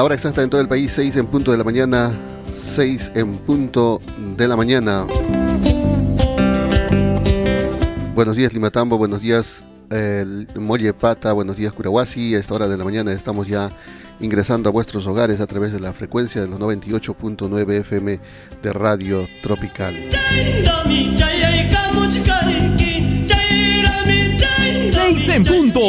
La hora exacta en todo el país, 6 en punto de la mañana, 6 en punto de la mañana. Buenos días Limatambo, buenos días Molle Pata, buenos días Curahuasi. A esta hora de la mañana estamos ya ingresando a vuestros hogares a través de la frecuencia de los 98.9 FM de Radio Tropical. 6 en punto.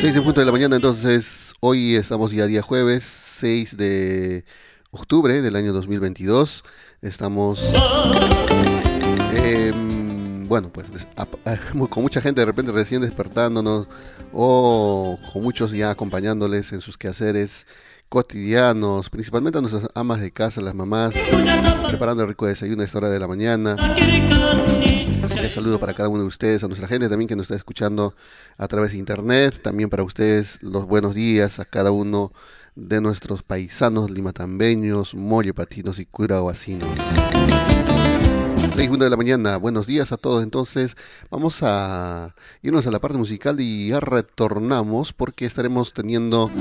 6 en punto de la mañana, entonces hoy estamos ya día jueves, 6 de octubre del año 2022. Estamos... Em, bueno, pues con mucha gente de repente recién despertándonos o con muchos ya acompañándoles en sus quehaceres cotidianos, principalmente a nuestras amas de casa, las mamás, preparando el rico desayuno a esta hora de la mañana. Así que saludo para cada uno de ustedes, a nuestra gente también que nos está escuchando a través de internet, también para ustedes los buenos días a cada uno de nuestros paisanos limatambeños, mollepatinos y curahuasinos. 6 de la mañana, buenos días a todos. Entonces, vamos a irnos a la parte musical y ya retornamos porque estaremos teniendo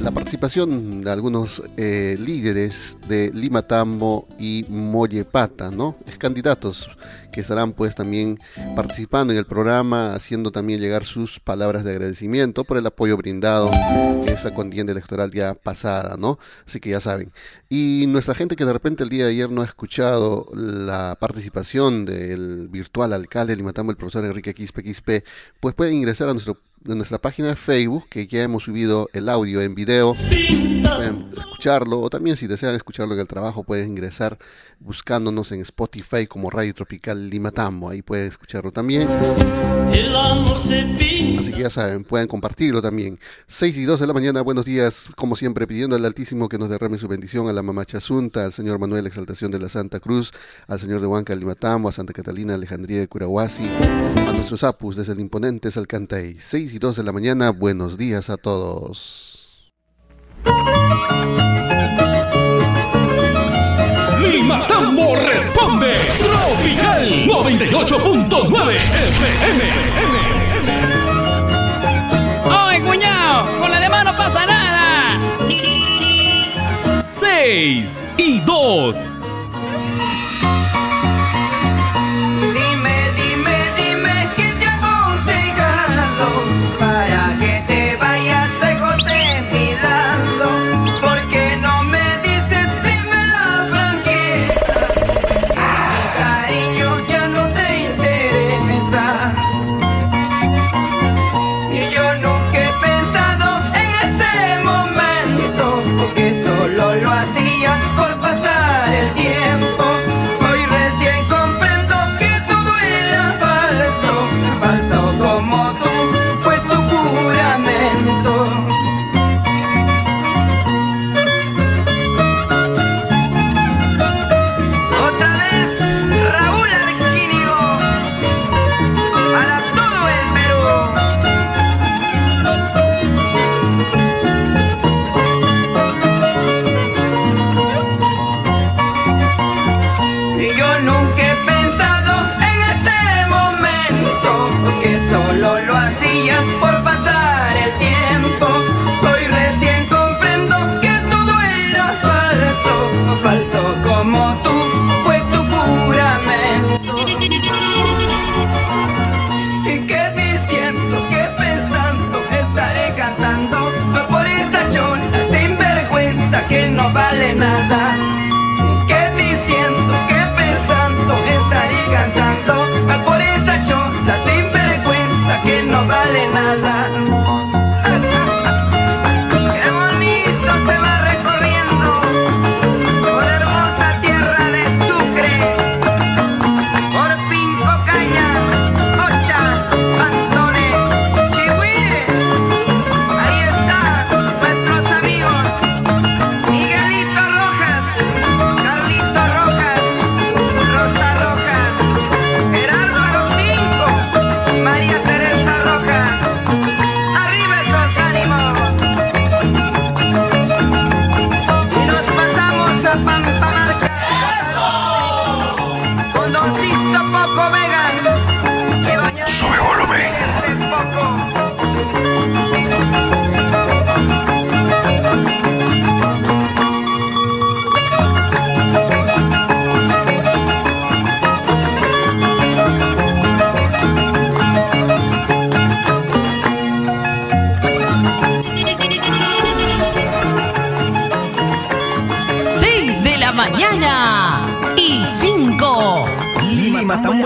la participación de algunos eh, líderes de Lima Tambo y Mollepata, ¿no? Es candidatos que estarán pues también participando en el programa, haciendo también llegar sus palabras de agradecimiento por el apoyo brindado en esa contienda electoral ya pasada, ¿no? Así que ya saben. Y nuestra gente que de repente el día de ayer no ha escuchado la participación del virtual alcalde de Limatambo, el profesor Enrique Quispe Quispe, pues pueden ingresar a nuestro de nuestra página de Facebook, que ya hemos subido el audio en video. Pueden escucharlo, o también si desean escucharlo en el trabajo, pueden ingresar buscándonos en Spotify como Radio Tropical Limatambo. Ahí pueden escucharlo también. Así que ya saben, pueden compartirlo también. 6 y 2 de la mañana, buenos días, como siempre, pidiendo al Altísimo que nos derrame su bendición a la Mamá Chasunta, al Señor Manuel Exaltación de la Santa Cruz, al Señor de Huanca Limatambo, a Santa Catalina Alejandría de Curahuasi, a nuestros apus desde el imponente Salcantay. 6 y 2 de la mañana, buenos días a todos. Limatambo responde. Tropical 98.9 FM. ¡Ay, cuñado! Con la demás no pasa nada. 6 y 2.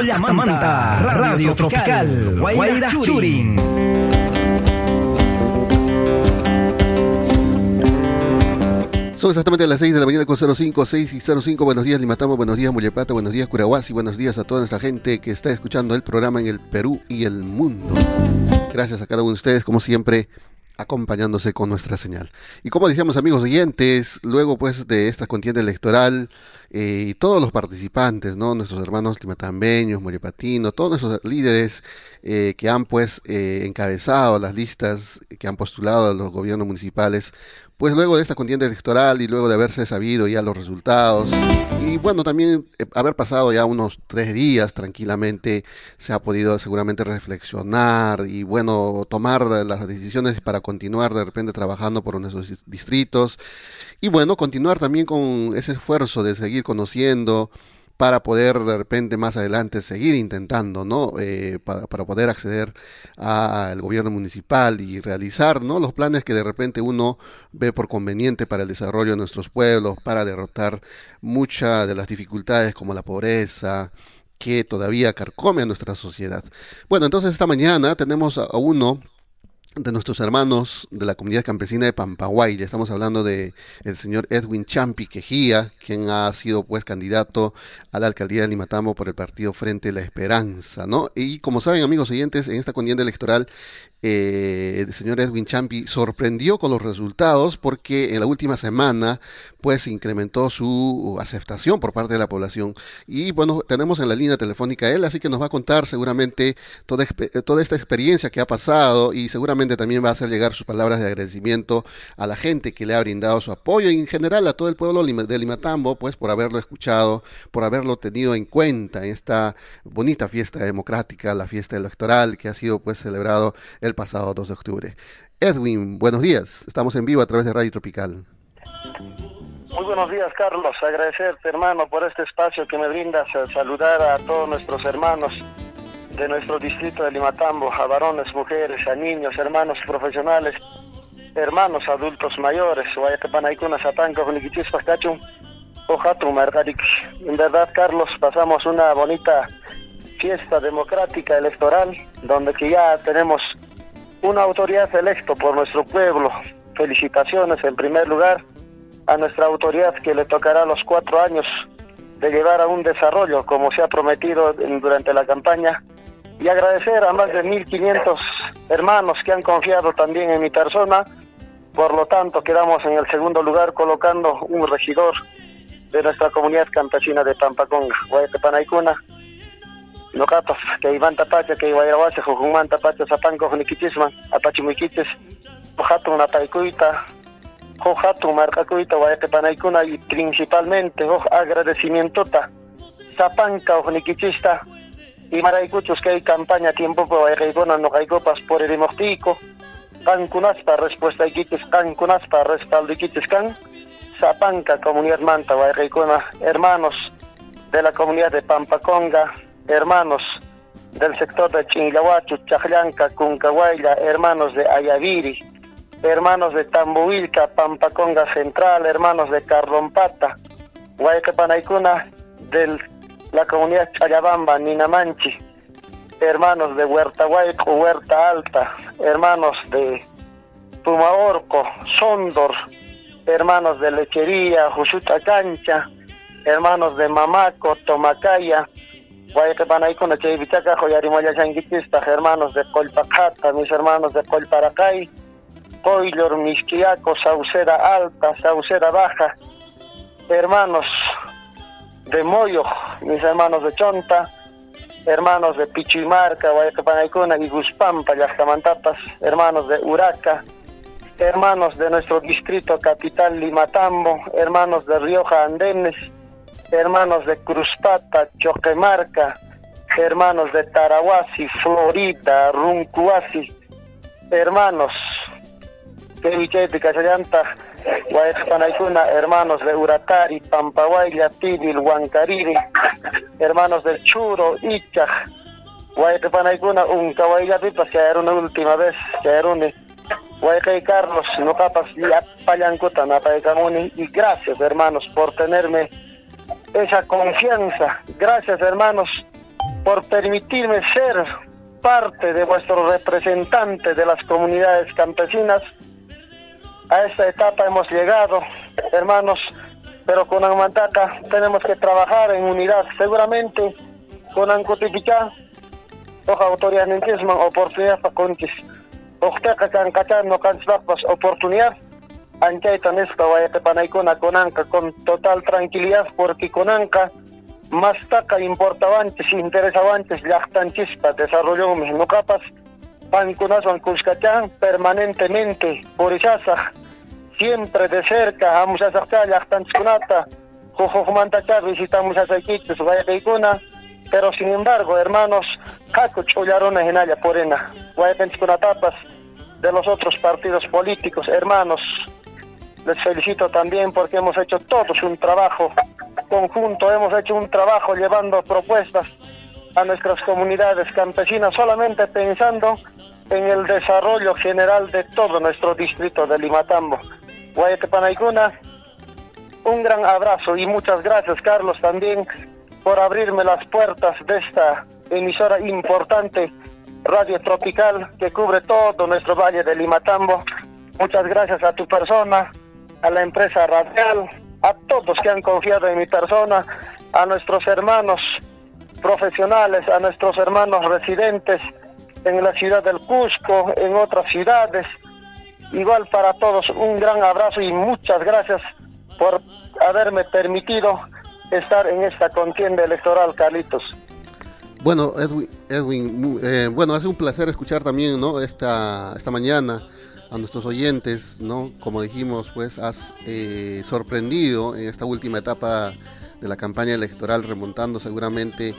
Lima Manta, Radio Tropical, Guaira Churin. Son exactamente las 6 de la mañana con 05, 6 y 05. Buenos días Limatamo, buenos días Muyeplata, buenos días Curahuasi, buenos días a toda nuestra gente que está escuchando el programa en el Perú y el mundo. Gracias a cada uno de ustedes, como siempre, acompañándose con nuestra señal. Y como decíamos amigos oyentes, luego pues de esta contienda electoral eh, y todos los participantes, ¿no? nuestros hermanos limatambeños, moripatino, todos nuestros líderes eh, que han pues eh, encabezado las listas, que han postulado a los gobiernos municipales, pues luego de esta contienda electoral y luego de haberse sabido ya los resultados y bueno también eh, haber pasado ya unos tres días tranquilamente se ha podido seguramente reflexionar y bueno tomar las decisiones para continuar de repente trabajando por nuestros distritos y bueno continuar también con ese esfuerzo de seguir conociendo para poder de repente más adelante seguir intentando, ¿no? Eh, para, poder acceder al gobierno municipal y realizar, ¿no? Los planes que de repente uno ve por conveniente para el desarrollo de nuestros pueblos, para derrotar muchas de las dificultades como la pobreza, que todavía carcome a nuestra sociedad. Bueno, entonces esta mañana tenemos a uno de nuestros hermanos de la comunidad campesina de Pampaguay. Ya estamos hablando de el señor Edwin Champi Quejía, quien ha sido pues candidato a la alcaldía de Limatambo por el partido Frente a la Esperanza, ¿no? Y como saben, amigos oyentes, en esta contienda electoral eh, el señor Edwin Champi sorprendió con los resultados porque en la última semana pues incrementó su aceptación por parte de la población. Y bueno tenemos en la línea telefónica él así que nos va a contar seguramente toda, toda esta experiencia que ha pasado y seguramente también va a hacer llegar sus palabras de agradecimiento a la gente que le ha brindado su apoyo y en general a todo el pueblo de Limatambo pues por haberlo escuchado por haberlo tenido en cuenta en esta bonita fiesta democrática la fiesta electoral que ha sido pues celebrado el pasado 2 de octubre. Edwin, buenos días. Estamos en vivo a través de Radio Tropical. Muy buenos días, Carlos. Agradecerte, hermano, por este espacio que me brindas. saludar a todos nuestros hermanos de nuestro distrito de Limatambo, a varones, mujeres, a niños, hermanos profesionales, hermanos adultos mayores. En verdad, Carlos, pasamos una bonita fiesta democrática electoral donde que ya tenemos una autoridad electo por nuestro pueblo. Felicitaciones en primer lugar a nuestra autoridad que le tocará los cuatro años de llevar a un desarrollo como se ha prometido durante la campaña y agradecer a más de 1.500 hermanos que han confiado también en mi persona. Por lo tanto, quedamos en el segundo lugar colocando un regidor de nuestra comunidad campesina de Pampaconga, Guayatepanaicuna, noqapas kay manta pacha kay wayrawasi manta pacha sapanko nikichisman apachimuykichisman hatun apaykuyta huk hatun marqakuyta wayqipanaykuna y principalmente huk agradecimientota sapanka nikichista imaraykuchus kay campaña tiempopa wayqaykuna noqaykupas puririmoqtiyku qankunaspa respuestaykichis qankunaspa respaldikichis kan sapanka comunidad manta wayqaykuna hermanos de la comunidad de Pampaconga hermanos del sector de Chingahuachu, Chajlanca, Cuncahuayla, hermanos de Ayaviri, hermanos de Tambuilca, Pampaconga Central, hermanos de Carrompata, Guayacapanaicuna, de la comunidad Chayabamba, Ninamanchi, hermanos de Huerta Huayco, Huerta Alta, hermanos de Pumaorco, Sondor, hermanos de Lechería, Juchuta Cancha, hermanos de Mamaco, Tomacaya, Guayacapanaicuna, Chaybichaca, Joyarimaya Changuitista, hermanos de Colpacata, mis hermanos de Colparacay, Coilor, Misquiaco, Saucera Alta, Saucera Baja, hermanos de Moyo, mis hermanos de Chonta, hermanos de Pichimarca, Guayacapanaicuna y Guspampa, Yascamantapas, hermanos de Uraca, hermanos de nuestro distrito capital Limatambo, hermanos de Rioja Andenes, hermanos de Cruzpata, Choquemarca, hermanos de Tarahuasi, Florida, Runcuasi, hermanos de Casallanta, Guayacpanaicuna, hermanos de Uratari, Pampahuayla, Tibil, Huancariri, hermanos del Churo, Ichaj, Guayacpanaicuna, un Pipa, que era una última vez, que era un Guayacay Carlos, no capas Payancuta, Napayacamuni, y gracias hermanos por tenerme esa confianza. Gracias hermanos por permitirme ser parte de vuestro representante de las comunidades campesinas. A esta etapa hemos llegado, hermanos, pero con Anmantaca tenemos que trabajar en unidad. Seguramente con Ancotipica, ojalá autoridad oportunidad para conquis. Ojalá can no oportunidad. Anchaita nespa vayate panaikuna conanca con total tranquilidad porque conanca más taca importabantes, interesabantes, llactanchispa, desarrollo no capas, pancunason cuscachán permanentemente por isasa, siempre de cerca, vamos a sacar llactanchiscunata, jujujmantachar, visitamos a Saiquitos, vaya pero sin embargo, hermanos, caco chullarones en Aya Porena, vaya tapas de los otros partidos políticos, hermanos, les felicito también porque hemos hecho todos un trabajo conjunto, hemos hecho un trabajo llevando propuestas a nuestras comunidades campesinas, solamente pensando en el desarrollo general de todo nuestro distrito de Limatambo. Guayatepanaicuna, un gran abrazo y muchas gracias Carlos también por abrirme las puertas de esta emisora importante, Radio Tropical, que cubre todo nuestro valle de Limatambo. Muchas gracias a tu persona, a la empresa radial, a todos que han confiado en mi persona, a nuestros hermanos profesionales, a nuestros hermanos residentes en la ciudad del Cusco, en otras ciudades. Igual para todos, un gran abrazo y muchas gracias por haberme permitido estar en esta contienda electoral, Carlitos. Bueno, Edwin, Edwin eh, bueno, es un placer escuchar también, ¿no? Esta, esta mañana a nuestros oyentes, ¿no? Como dijimos, pues has eh, sorprendido en esta última etapa de la campaña electoral, remontando seguramente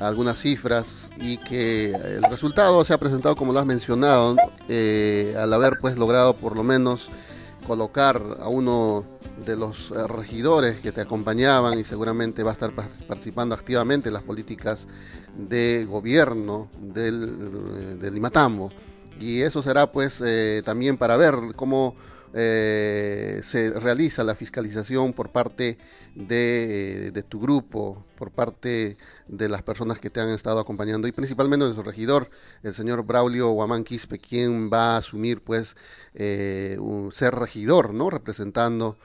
algunas cifras y que el resultado se ha presentado como lo has mencionado, eh, al haber pues logrado por lo menos colocar a uno de los eh, regidores que te acompañaban y seguramente va a estar participando activamente en las políticas de gobierno del, del Limatambo y eso será pues eh, también para ver cómo eh, se realiza la fiscalización por parte de, tu grupo, por parte de las personas que te han estado acompañando y principalmente de su regidor, el señor Braulio Guamán Quispe, quien va a asumir pues eh, ser regidor, ¿no? Representando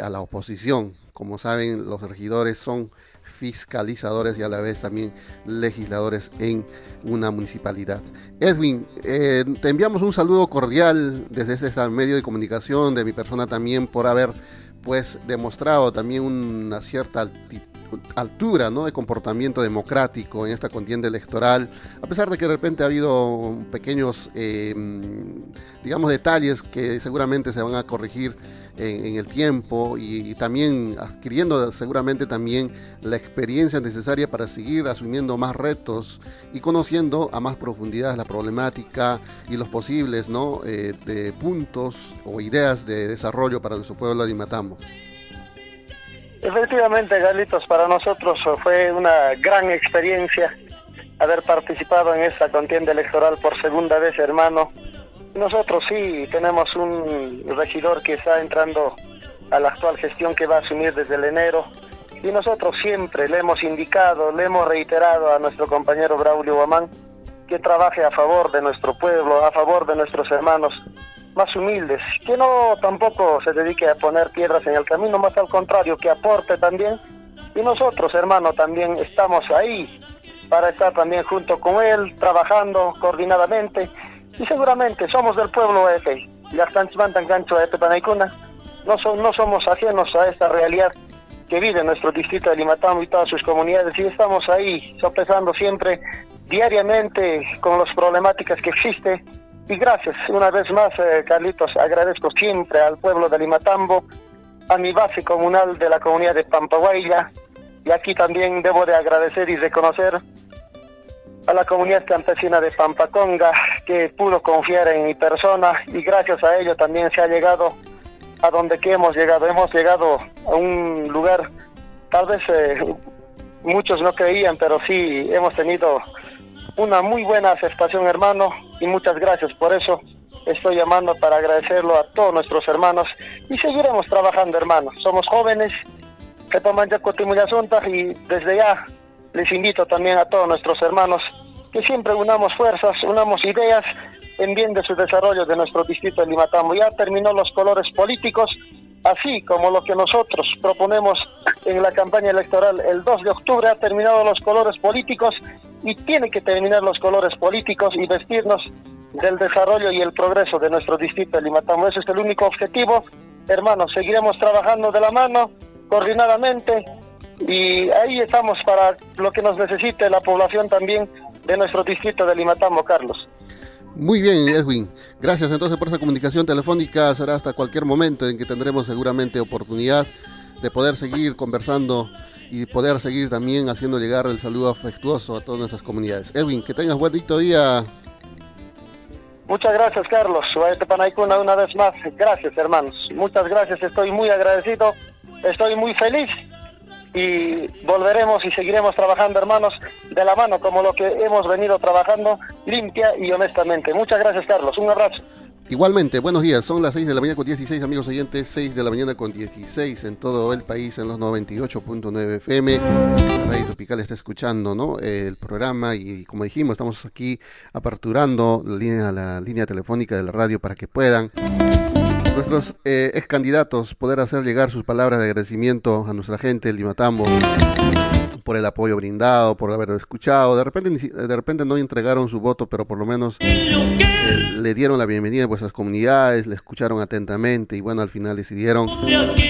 a la oposición. Como saben, los regidores son fiscalizadores y a la vez también legisladores en una municipalidad. Edwin, eh, te enviamos un saludo cordial desde este medio de comunicación, de mi persona también, por haber pues demostrado también una cierta altura ¿no? de comportamiento democrático en esta contienda electoral, a pesar de que de repente ha habido pequeños, em, digamos, detalles que seguramente se van a corregir en, el tiempo y, también adquiriendo seguramente también la experiencia necesaria para seguir asumiendo más retos y conociendo a más profundidad la problemática y los posibles ¿no? Eh, de puntos o ideas de desarrollo para nuestro pueblo de Matambo. Efectivamente, Galitos, para nosotros fue una gran experiencia haber participado en esta contienda electoral por segunda vez, hermano. Nosotros sí tenemos un regidor que está entrando a la actual gestión que va a asumir desde el enero y nosotros siempre le hemos indicado, le hemos reiterado a nuestro compañero Braulio Guamán que trabaje a favor de nuestro pueblo, a favor de nuestros hermanos más humildes, que no tampoco se dedique a poner piedras en el camino, más al contrario, que aporte también. Y nosotros, hermano, también estamos ahí para estar también junto con él, trabajando coordinadamente. Y seguramente somos del pueblo este, ya están gancho este panaicuna. No, son, no somos ajenos a esta realidad que vive nuestro distrito de Limatambo y todas sus comunidades. Y estamos ahí sopesando siempre diariamente con las problemáticas que existen y gracias una vez más, eh, Carlitos, agradezco siempre al pueblo de Limatambo, a mi base comunal de la comunidad de Pampahuayla, y aquí también debo de agradecer y reconocer a la comunidad campesina de Pampaconga, que pudo confiar en mi persona, y gracias a ello también se ha llegado a donde que hemos llegado. Hemos llegado a un lugar, tal vez eh, muchos no creían, pero sí hemos tenido una muy buena aceptación, hermano, y muchas gracias por eso. estoy llamando para agradecerlo a todos nuestros hermanos y seguiremos trabajando, hermanos. Somos jóvenes y desde ya les invito también a todos nuestros hermanos que siempre unamos fuerzas, unamos ideas en bien de su desarrollo de nuestro distrito de Limatambo. Ya terminó los colores políticos, así como lo que nosotros proponemos en la campaña electoral el 2 de octubre, ha terminado los colores políticos y tiene que terminar los colores políticos y vestirnos del desarrollo y el progreso de nuestro distrito de Limatambo. Ese es el único objetivo. Hermanos, seguiremos trabajando de la mano, coordinadamente, y ahí estamos para lo que nos necesite la población también de nuestro distrito de Limatambo, Carlos. Muy bien, Edwin. Gracias entonces por esa comunicación telefónica. Será hasta cualquier momento en que tendremos seguramente oportunidad de poder seguir conversando y poder seguir también haciendo llegar el saludo afectuoso a todas nuestras comunidades. Edwin, que tengas buen día. Muchas gracias, Carlos. Panaicuna una vez más. Gracias, hermanos. Muchas gracias. Estoy muy agradecido. Estoy muy feliz y volveremos y seguiremos trabajando, hermanos, de la mano, como lo que hemos venido trabajando, limpia y honestamente. Muchas gracias, Carlos. Un abrazo. Igualmente, buenos días. Son las 6 de la mañana con 16, amigos oyentes. 6 de la mañana con 16 en todo el país, en los 98.9 FM. Radio Tropical está escuchando ¿no? el programa y, como dijimos, estamos aquí aperturando la línea, la línea telefónica de la radio para que puedan nuestros eh, ex candidatos poder hacer llegar sus palabras de agradecimiento a nuestra gente del Limatambo por el apoyo brindado, por haberlo escuchado. De repente, de repente no entregaron su voto, pero por lo menos eh, le dieron la bienvenida a vuestras comunidades, le escucharon atentamente y bueno, al final decidieron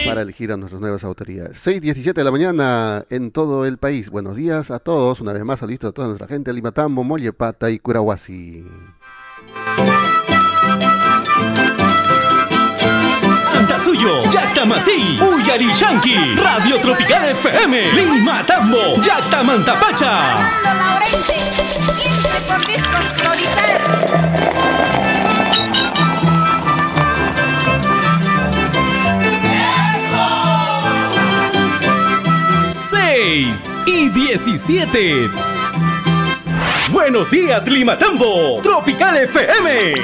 para elegir a nuestras nuevas autoridades. 6.17 de la mañana en todo el país. Buenos días a todos. Una vez más, saludos a toda nuestra gente de Limatambo, Mollepata y Curahuasi. Suyo, Yactamasí, Yankee, Radio Tropical FM, Lima Tambo, Yactamantapacha. Seis y diecisiete. Buenos días, Lima Tambo, Tropical FM.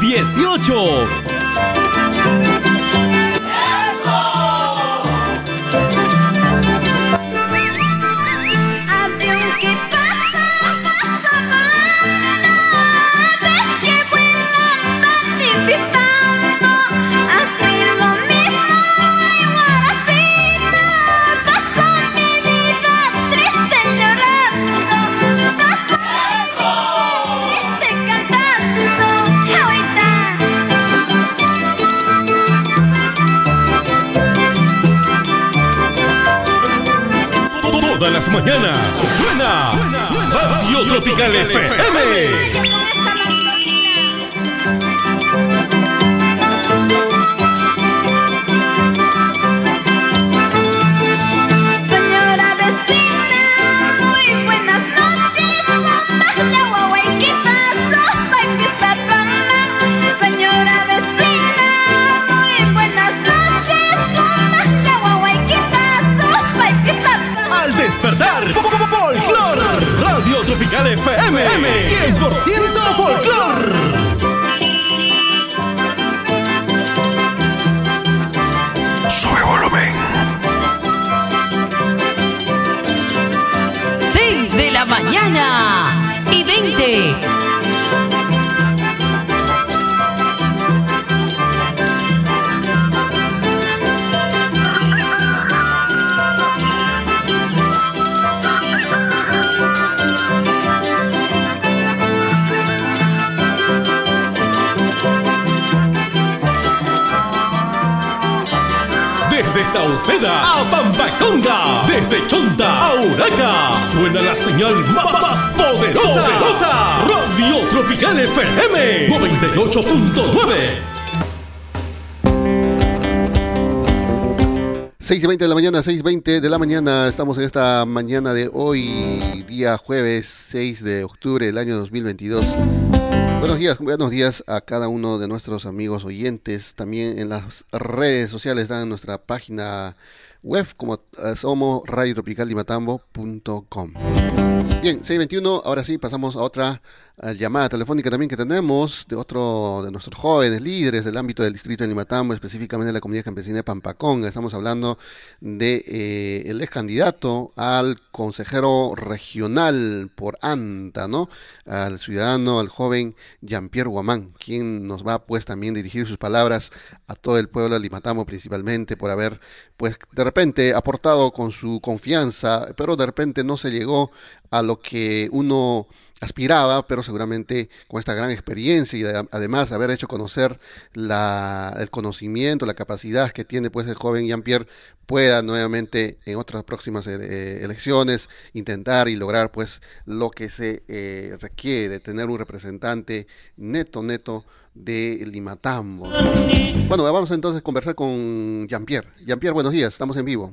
18. las mañanas. Suena, suena, suena Radio Tropical FM. FM Desde Sauceda a Pampaconga, desde Chonta a Huraca, suena la señal más poderosa. poderosa. Radio Tropical FM 98.9. 6.20 de la mañana, 6.20 de la mañana, estamos en esta mañana de hoy, día jueves 6 de octubre del año 2022. Buenos días, buenos días a cada uno de nuestros amigos oyentes, también en las redes sociales, en nuestra página web como eh, somos radiotropicaldimatambo.com. Bien, 621, ahora sí pasamos a otra llamada telefónica también que tenemos de otro de nuestros jóvenes líderes del ámbito del distrito de Limatambo, específicamente de la comunidad campesina de Pampaconga. Estamos hablando de eh, el ex candidato al consejero regional por ANTA, ¿no? Al ciudadano, al joven Jean-Pierre Guamán, quien nos va pues también dirigir sus palabras a todo el pueblo de Limatambo principalmente por haber pues de repente aportado con su confianza, pero de repente no se llegó a lo que uno aspiraba, pero seguramente con esta gran experiencia y además haber hecho conocer la, el conocimiento, la capacidad que tiene pues el joven Jean-Pierre pueda nuevamente en otras próximas eh, elecciones intentar y lograr pues lo que se eh, requiere, tener un representante neto, neto de Limatambo. Bueno, vamos entonces a conversar con Jean-Pierre. Jean-Pierre, buenos días, estamos en vivo.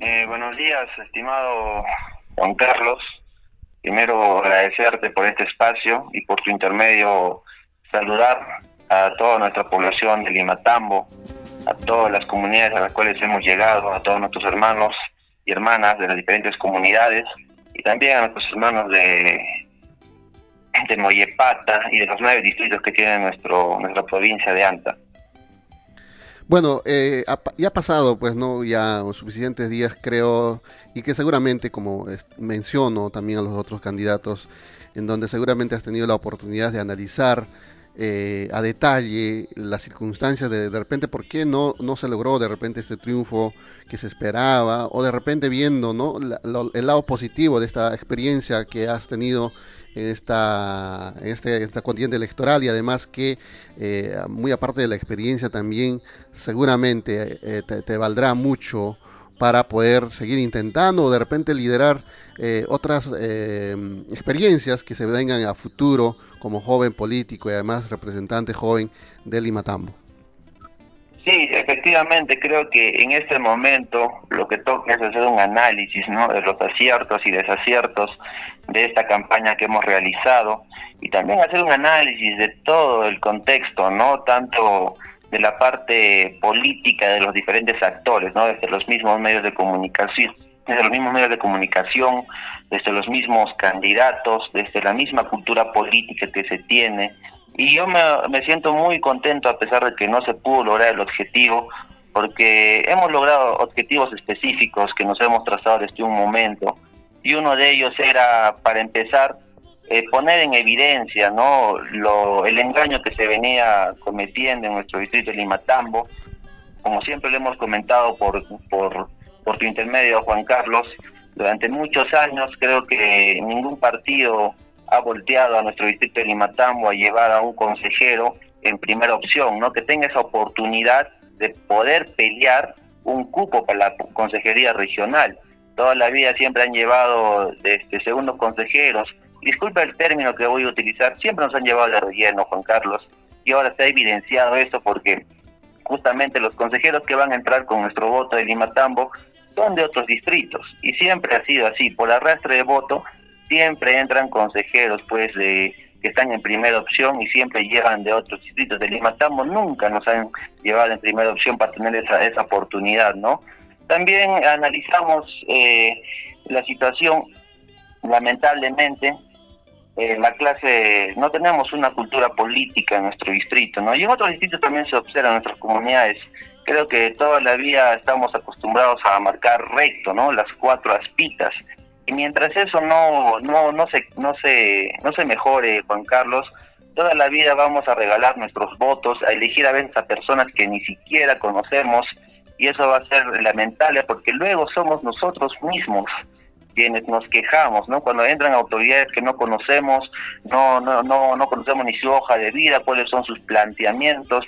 Eh, buenos días, estimado Juan Carlos. Primero agradecerte por este espacio y por tu intermedio saludar a toda nuestra población de Limatambo, a todas las comunidades a las cuales hemos llegado, a todos nuestros hermanos y hermanas de las diferentes comunidades y también a nuestros hermanos de, de Moyepata y de los nueve distritos que tiene nuestro, nuestra provincia de Anta. Bueno, eh, ya ha pasado, pues, ¿no? Ya suficientes días, creo, y que seguramente, como menciono también a los otros candidatos, en donde seguramente has tenido la oportunidad de analizar eh, a detalle las circunstancias de de repente por qué no, no se logró de repente este triunfo que se esperaba, o de repente viendo, ¿no? el lado positivo de esta experiencia que has tenido en esta, este, esta contienda electoral y además que eh, muy aparte de la experiencia también seguramente eh, te, valdrá mucho para poder seguir intentando o de repente liderar eh, otras experiencias que se vengan a futuro como joven político y además representante joven de Limatambo. Sí, efectivamente, creo que en este momento lo que toca es hacer un análisis ¿no? de los aciertos y desaciertos de esta campaña que hemos realizado y también hacer un análisis de todo el contexto, no tanto de la parte política de los diferentes actores, ¿no? desde los mismos medios de comunicación, desde los mismos medios de comunicación, desde los mismos candidatos, desde la misma cultura política que se tiene, y yo me, me siento muy contento a pesar de que no se pudo lograr el objetivo, porque hemos logrado objetivos específicos que nos hemos trazado desde un momento. Y uno de ellos era, para empezar, eh, poner en evidencia no lo, el engaño que se venía cometiendo en nuestro distrito de Limatambo. Como siempre lo hemos comentado por, por, por tu intermedio, Juan Carlos, durante muchos años creo que ningún partido ha volteado a nuestro distrito de Limatambo a llevar a un consejero en primera opción, ¿no? Que tenga esa oportunidad de poder pelear un cupo para la consejería regional. Toda la vida siempre han llevado este, segundos consejeros. Disculpa el término que voy a utilizar, siempre nos han llevado de relleno, Juan Carlos, y ahora se ha evidenciado esto porque justamente los consejeros que van a entrar con nuestro voto de Limatambo son de otros distritos y siempre ha sido así, por arrastre de voto siempre entran consejeros pues de que están en primera opción y siempre llegan de otros distritos de Lima nunca nos han llevado en primera opción para tener esa, esa oportunidad, ¿no? También analizamos eh, la situación, lamentablemente, en la clase, no tenemos una cultura política en nuestro distrito, ¿no? Y en otros distritos también se observan en nuestras comunidades. Creo que toda la vida estamos acostumbrados a marcar recto, ¿no? Las cuatro aspitas y mientras eso no, no, no, se, no, se, no se mejore, Juan Carlos, toda la vida vamos a regalar nuestros votos, a elegir a veces a personas que ni siquiera conocemos, y eso va a ser lamentable porque luego somos nosotros mismos quienes nos quejamos, ¿no? Cuando entran autoridades que no conocemos, no, no, no, no conocemos ni su hoja de vida, cuáles son sus planteamientos,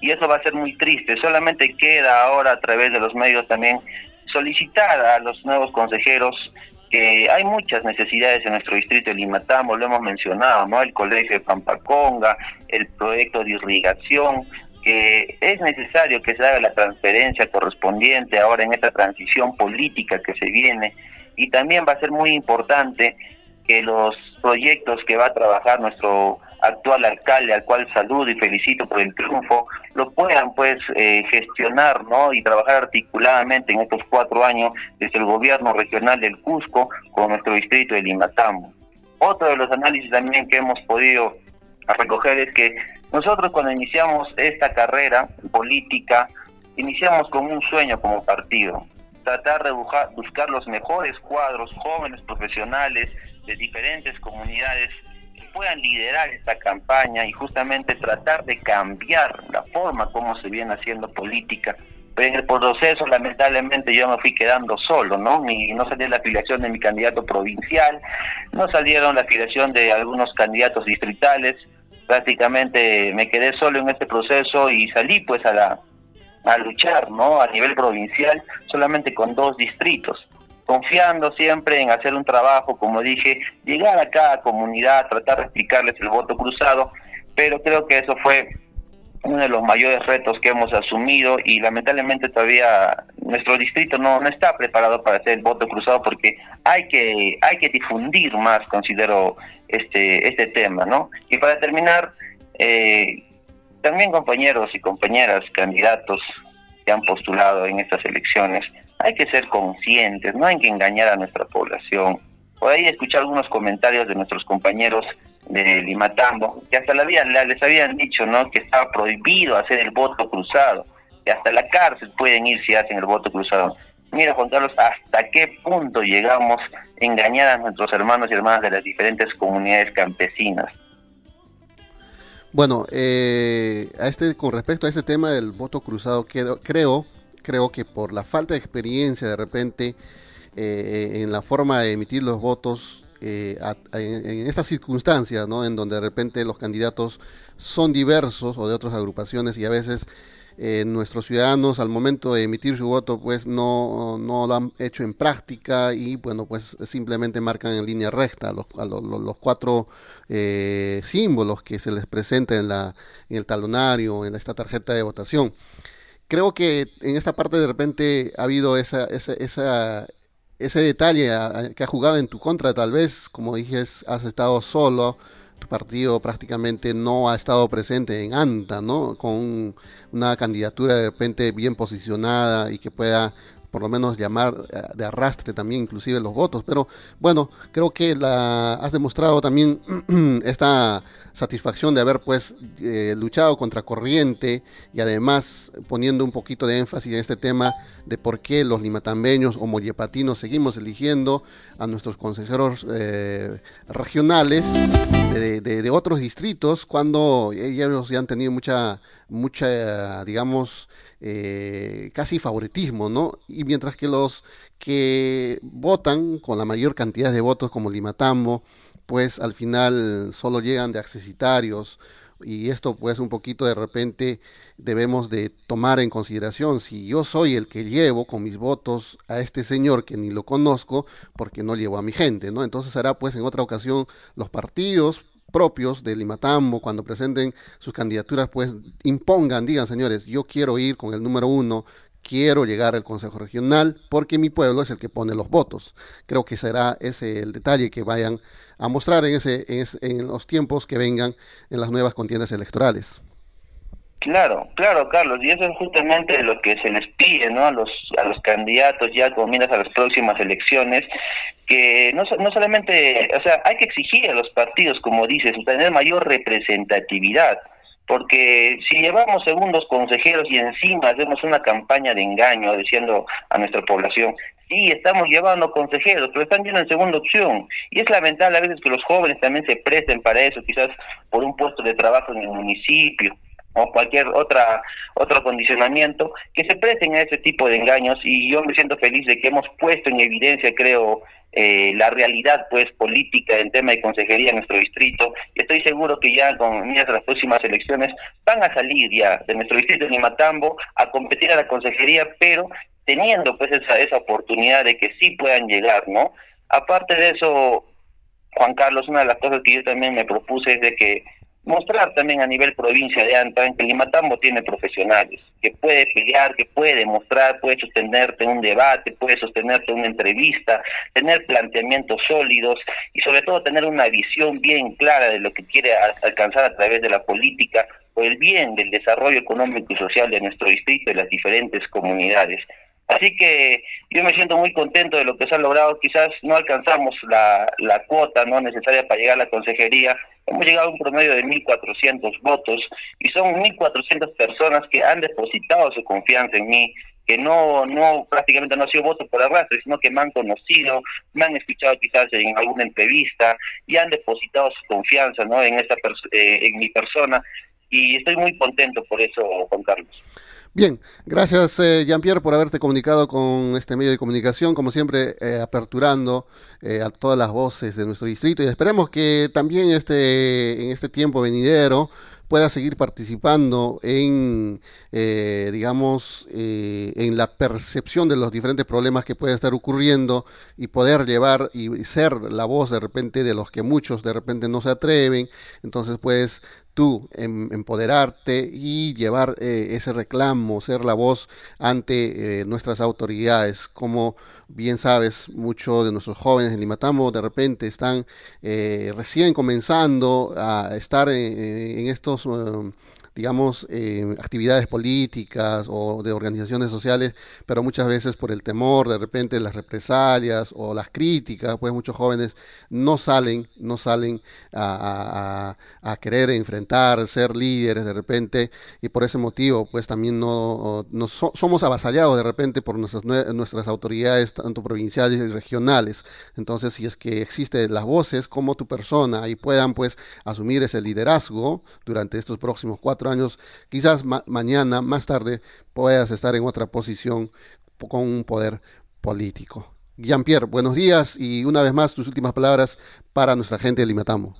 y eso va a ser muy triste. Solamente queda ahora a través de los medios también solicitar a los nuevos consejeros que hay muchas necesidades en nuestro distrito de Limatambo, lo hemos mencionado, ¿no? El colegio de Pampaconga, el proyecto de irrigación, que es necesario que se haga la transferencia correspondiente ahora en esta transición política que se viene y también va a ser muy importante que los proyectos que va a trabajar nuestro actual alcalde, al cual saludo y felicito por el triunfo, lo puedan pues eh, gestionar ¿no? y trabajar articuladamente en estos cuatro años desde el gobierno regional del Cusco con nuestro distrito de Limatambo. Otro de los análisis también que hemos podido recoger es que nosotros cuando iniciamos esta carrera política, iniciamos con un sueño como partido, tratar de buscar los mejores cuadros, jóvenes profesionales de diferentes comunidades puedan liderar esta campaña y justamente tratar de cambiar la forma como se viene haciendo política. Pero en el proceso, lamentablemente, yo me fui quedando solo, ¿no? no salió la afiliación de mi candidato provincial, no salieron la afiliación de algunos candidatos distritales, prácticamente me quedé solo en este proceso y salí pues a la a luchar, ¿no? A nivel provincial, solamente con dos distritos confiando siempre en hacer un trabajo, como dije, llegar a cada comunidad, tratar de explicarles el voto cruzado, pero creo que eso fue uno de los mayores retos que hemos asumido y lamentablemente todavía nuestro distrito no, no está preparado para hacer el voto cruzado porque hay que hay que difundir más considero este este tema no y para terminar eh, también compañeros y compañeras candidatos que han postulado en estas elecciones hay que ser conscientes, no hay que engañar a nuestra población. Por ahí escuché algunos comentarios de nuestros compañeros de Limatambo, que hasta la vida les habían dicho ¿no? que estaba prohibido hacer el voto cruzado, que hasta la cárcel pueden ir si hacen el voto cruzado. Mira, Juan Carlos, hasta qué punto llegamos a engañar a nuestros hermanos y hermanas de las diferentes comunidades campesinas. Bueno, eh, a este, con respecto a este tema del voto cruzado, creo, creo creo que por la falta de experiencia de repente eh, en la forma de emitir los votos eh, en, estas circunstancias, ¿no? En donde de repente los candidatos son diversos o de otras agrupaciones y a veces eh, nuestros ciudadanos al momento de emitir su voto pues no, no lo han hecho en práctica y bueno pues simplemente marcan en línea recta los, los, los cuatro símbolos que se les presenta en, la, en el talonario, en esta tarjeta de votación creo que en esta parte de repente ha habido esa, esa, esa, ese detalle que ha jugado en tu contra, tal vez, como dijes, has estado solo, tu partido prácticamente no ha estado presente en ANTA, ¿no? Con una candidatura de repente bien posicionada y que pueda por lo menos llamar eh, de arrastre también inclusive los votos. Pero bueno, creo que la, has demostrado también esta satisfacción de haber pues eh, luchado contra corriente y además poniendo un poquito de énfasis en este tema de por qué los limatambeños o moyepatinos seguimos eligiendo a nuestros consejeros eh, regionales de, de, otros distritos cuando ellos ya han tenido mucha, mucha digamos, eh, casi favoritismo, ¿no? Y mientras que los que votan con la mayor cantidad de votos como Limatambo, pues al final solo llegan de accesitarios y esto pues un poquito de repente debemos de tomar en consideración si yo soy el que llevo con mis votos a este señor que ni lo conozco porque no llevo a mi gente, ¿no? Entonces será pues en otra ocasión los partidos propios de Limatambo, cuando presenten sus candidaturas, pues impongan, digan, señores, yo quiero ir con el número uno, quiero llegar al Consejo Regional, porque mi pueblo es el que pone los votos. Creo que será ese el detalle que vayan a mostrar en, ese, en, los tiempos que vengan en las nuevas contiendas electorales. Claro, claro, Carlos, y eso es justamente lo que se les pide, ¿no? A los a los candidatos ya como miras a las próximas elecciones, que no, no solamente, o sea, hay que exigir a los partidos, como dices, tener mayor representatividad, porque si llevamos segundos consejeros y encima hacemos una campaña de engaño diciendo a nuestra población, sí, estamos llevando consejeros, pero están yendo en segunda opción. Y es lamentable a veces que los jóvenes también se presten para eso, quizás por un puesto de trabajo en el municipio o cualquier otra otro condicionamiento que se presten a ese tipo de engaños. Y yo me siento feliz de que hemos puesto en evidencia creo eh, la realidad pues política en tema de consejería en nuestro distrito. Y estoy seguro que ya con miras las próximas elecciones van a salir ya de nuestro distrito de Nimatambo a competir a la consejería pero teniendo pues esa, esa oportunidad de que sí puedan llegar no aparte de eso Juan Carlos una de las cosas que yo también me propuse es de que mostrar también a nivel provincia de Anta que Limatambo tiene profesionales, que puede pelear, que puede demostrar, puede sostenerte un debate, puede sostenerte una entrevista, tener planteamientos sólidos y sobre todo tener una visión bien clara de lo que quiere alcanzar a través de la política por el bien del desarrollo económico y social de nuestro distrito y las diferentes comunidades. Así que yo me siento muy contento de lo que se ha logrado. Quizás no alcanzamos la, la cuota no necesaria para llegar a la consejería. Hemos llegado a un promedio de 1.400 votos y son 1.400 personas que han depositado su confianza en mí, que no, no prácticamente no ha sido voto por arrastre, sino que me han conocido, me han escuchado quizás en alguna entrevista y han depositado su confianza ¿no? en, esta eh, en mi persona. Y estoy muy contento por eso, Juan Carlos. Bien, gracias eh, Jean-Pierre por haberte comunicado con este medio de comunicación, como siempre eh, aperturando eh, a todas las voces de nuestro distrito y esperemos que también este, en este tiempo venidero pueda seguir participando en, eh, digamos, eh, en la percepción de los diferentes problemas que pueden estar ocurriendo y poder llevar y ser la voz de repente de los que muchos de repente no se atreven. Entonces, pues tú em, empoderarte y llevar eh, ese reclamo, ser la voz ante eh, nuestras autoridades. Como bien sabes, muchos de nuestros jóvenes en Limatambo de repente están eh, recién comenzando a estar en, estos digamos, eh, actividades políticas o de organizaciones sociales, pero muchas veces por el temor de repente las represalias o las críticas, pues muchos jóvenes no salen, no salen a, querer enfrentar, ser líderes de repente, y por ese motivo, pues también no somos avasallados de repente por nuestras, nuestras autoridades, tanto provinciales y regionales. Entonces, si es que existen las voces como tu persona y puedan pues asumir ese liderazgo durante estos próximos cuatro años, quizás mañana, más tarde, puedas estar en otra posición con un poder político. Jean-Pierre, buenos días y una vez más tus últimas palabras para nuestra gente de Limatambo.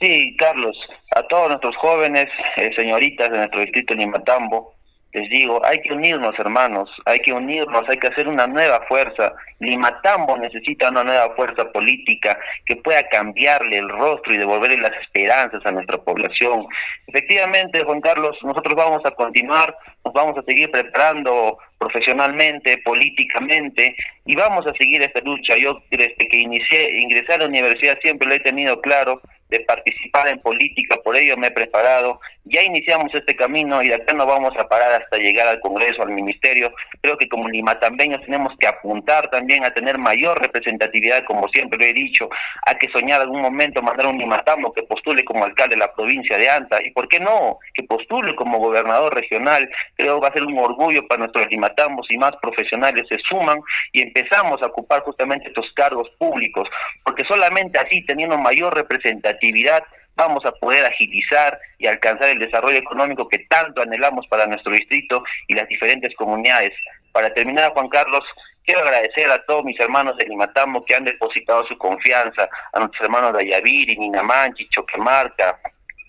Sí, Carlos, a todos nuestros jóvenes, eh, señoritas de nuestro distrito de Limatambo, les digo, hay que unirnos hermanos, hay que unirnos, hay que hacer una nueva fuerza. Limatambo necesita una nueva fuerza política que pueda cambiarle el rostro y devolverle las esperanzas a nuestra población. Efectivamente, Juan Carlos, nosotros vamos a continuar, nos vamos a seguir preparando profesionalmente, políticamente, y vamos a seguir esta lucha. Yo desde que inicié, ingresé a la universidad siempre lo he tenido claro, de participar en política, por ello me he preparado. Ya iniciamos este camino y de acá no vamos a parar hasta llegar al Congreso, al Ministerio. Creo que como limatambeños tenemos que apuntar también a tener mayor representatividad, como siempre lo he dicho, hay que soñar algún momento mandar un limatambo que postule como alcalde de la provincia de Anta y por qué no, que postule como gobernador regional. Creo que va a ser un orgullo para nuestros limatambos y más profesionales se suman y empezamos a ocupar justamente estos cargos públicos, porque solamente así teniendo mayor representatividad actividad vamos a poder agilizar y alcanzar el desarrollo económico que tanto anhelamos para nuestro distrito y las diferentes comunidades. Para terminar, Juan Carlos, quiero agradecer a todos mis hermanos de Limatambo que han depositado su confianza, a nuestros hermanos de Ayaviri, Minamanchi, Choquemarca,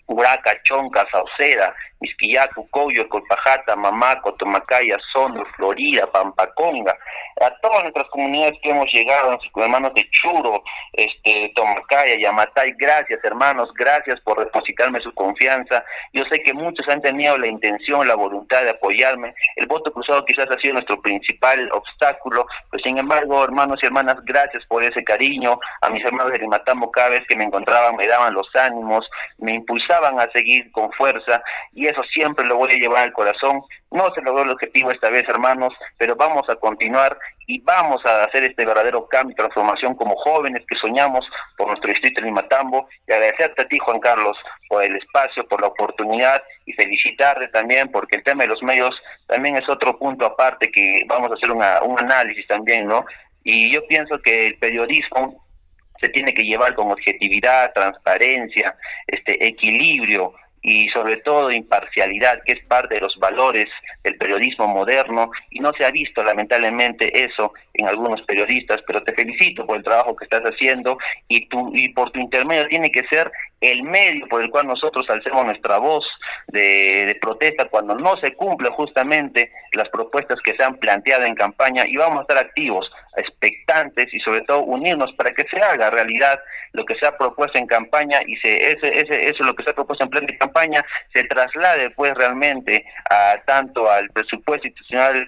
Uraca, Chonca, Sauceda, Misquillacu, Coyo, Colpajata, Mamaco, Tomacaya, Sono, Florida, Pampaconga, a todas nuestras comunidades que hemos llegado, a nuestros hermanos de Churo, este, Tomacaya, Yamatay, gracias hermanos, gracias por depositarme su confianza. Yo sé que muchos han tenido la intención, la voluntad de apoyarme. El voto cruzado quizás ha sido nuestro principal obstáculo, pero sin embargo, hermanos y hermanas, gracias por ese cariño. A mis hermanos de Limatambo cada vez que me encontraban me daban los ánimos, me impulsaban a seguir con fuerza y eso siempre lo voy a llevar al corazón. No se logró el objetivo esta vez, hermanos, pero vamos a continuar y vamos a hacer este verdadero cambio y transformación como jóvenes que soñamos por nuestro distrito de Limatambo y agradecerte a ti, Juan Carlos, por el espacio, por la oportunidad y felicitarte también porque el tema de los medios también es otro punto aparte que vamos a hacer una, un análisis también, ¿no? Y yo pienso que el periodismo se tiene que llevar con objetividad, transparencia, este equilibrio, y sobre todo imparcialidad, que es parte de los valores del periodismo moderno y no se ha visto lamentablemente eso en algunos periodistas, pero te felicito por el trabajo que estás haciendo y, tu, y por tu intermedio tiene que ser el medio por el cual nosotros alcemos nuestra voz de, de, protesta cuando no se cumplen justamente las propuestas que se han planteado en campaña y vamos a estar activos, expectantes y sobre todo unirnos para que se haga realidad lo que se ha propuesto en campaña y se, ese, ese, eso lo que se ha propuesto en plena campaña se traslade pues realmente a tanto al presupuesto institucional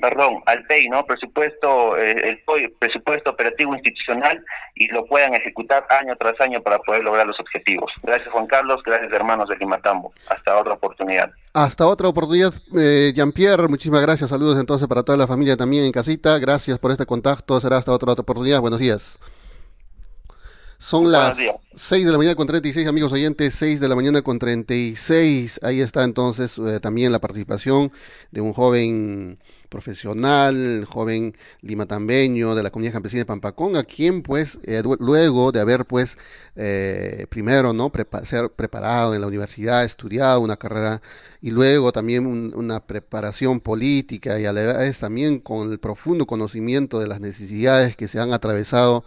perdón, al PEI, ¿no? Presupuesto, eh, el presupuesto operativo institucional y lo puedan ejecutar año tras año para poder lograr los objetivos. Gracias Juan Carlos, gracias hermanos de Limatambo. Hasta otra oportunidad. Hasta otra oportunidad, eh, Jean-Pierre, muchísimas gracias. Saludos entonces para toda la familia también en casita. Gracias por este contacto. Será hasta otra, otra oportunidad. Buenos días. Son las 6 de la mañana con 36, amigos oyentes, 6 de la mañana con 36. Ahí está entonces eh, también la participación de un joven profesional, joven limatambeño de la comunidad campesina de Pampacón, a quien pues eh, luego de haber pues eh, primero no Prepa ser preparado en la universidad, estudiado una carrera y luego también un, una preparación política y a la vez también con el profundo conocimiento de las necesidades que se han atravesado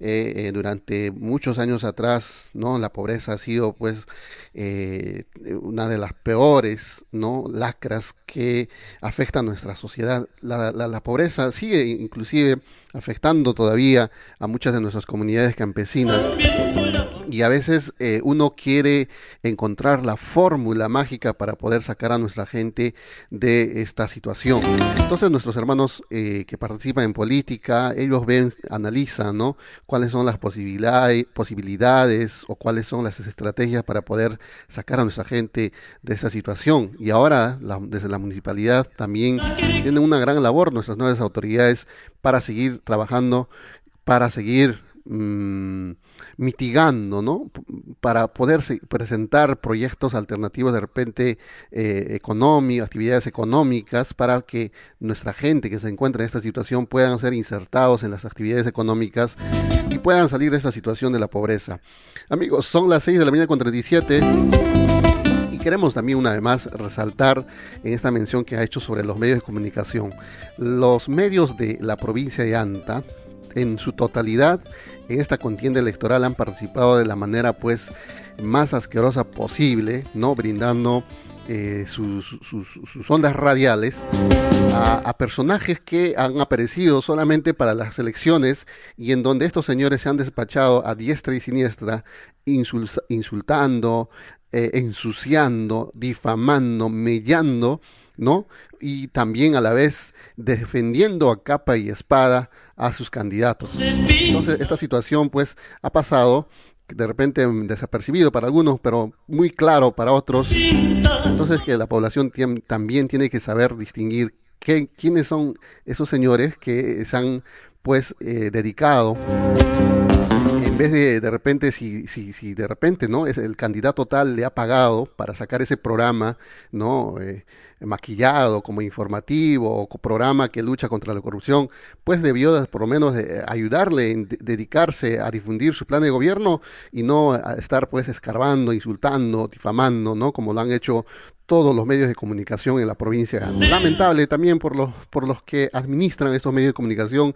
eh, eh, durante muchos años atrás, ¿no? La pobreza ha sido, pues, eh, una de las peores, ¿no? Lacras que afecta a nuestra sociedad. La, la, la pobreza sigue inclusive afectando todavía a muchas de nuestras comunidades campesinas y a veces eh, uno quiere encontrar la fórmula mágica para poder sacar a nuestra gente de esta situación. Entonces nuestros hermanos eh, que participan en política, ellos ven, analizan, ¿no? Cuáles son las posibilidades, o cuáles son las estrategias para poder sacar a nuestra gente de esa situación. Y ahora la, desde la municipalidad también tienen una gran labor nuestras nuevas autoridades para seguir trabajando, para seguir mmm, mitigando, ¿no? Para poder presentar proyectos alternativos de repente eh, económicos, actividades económicas, para que nuestra gente que se encuentra en esta situación puedan ser insertados en las actividades económicas y puedan salir de esta situación de la pobreza. Amigos, son las 6 de la mañana con 37 y queremos también una vez más resaltar en esta mención que ha hecho sobre los medios de comunicación. Los medios de la provincia de Anta, en su totalidad en esta contienda electoral han participado de la manera pues más asquerosa posible, ¿no? Brindando eh, sus, ondas radiales a, personajes que han aparecido solamente para las elecciones y en donde estos señores se han despachado a diestra y siniestra insul insultando, eh, ensuciando, difamando, mellando ¿no? Y también a la vez defendiendo a capa y espada a sus candidatos. Entonces, esta situación pues ha pasado de repente desapercibido para algunos, pero muy claro para otros. Entonces que la población también tiene que saber distinguir quiénes son esos señores que se han pues eh, dedicado vez de de repente, si, si, si de repente, ¿no? Es el candidato tal le ha pagado para sacar ese programa, ¿no? Eh, maquillado como informativo o programa que lucha contra la corrupción, pues debió por lo menos ayudarle en dedicarse a difundir su plan de gobierno y no a estar pues escarbando, insultando, difamando, ¿no? Como lo han hecho todos los medios de comunicación en la provincia. Lamentable también por los, por los que administran estos medios de comunicación,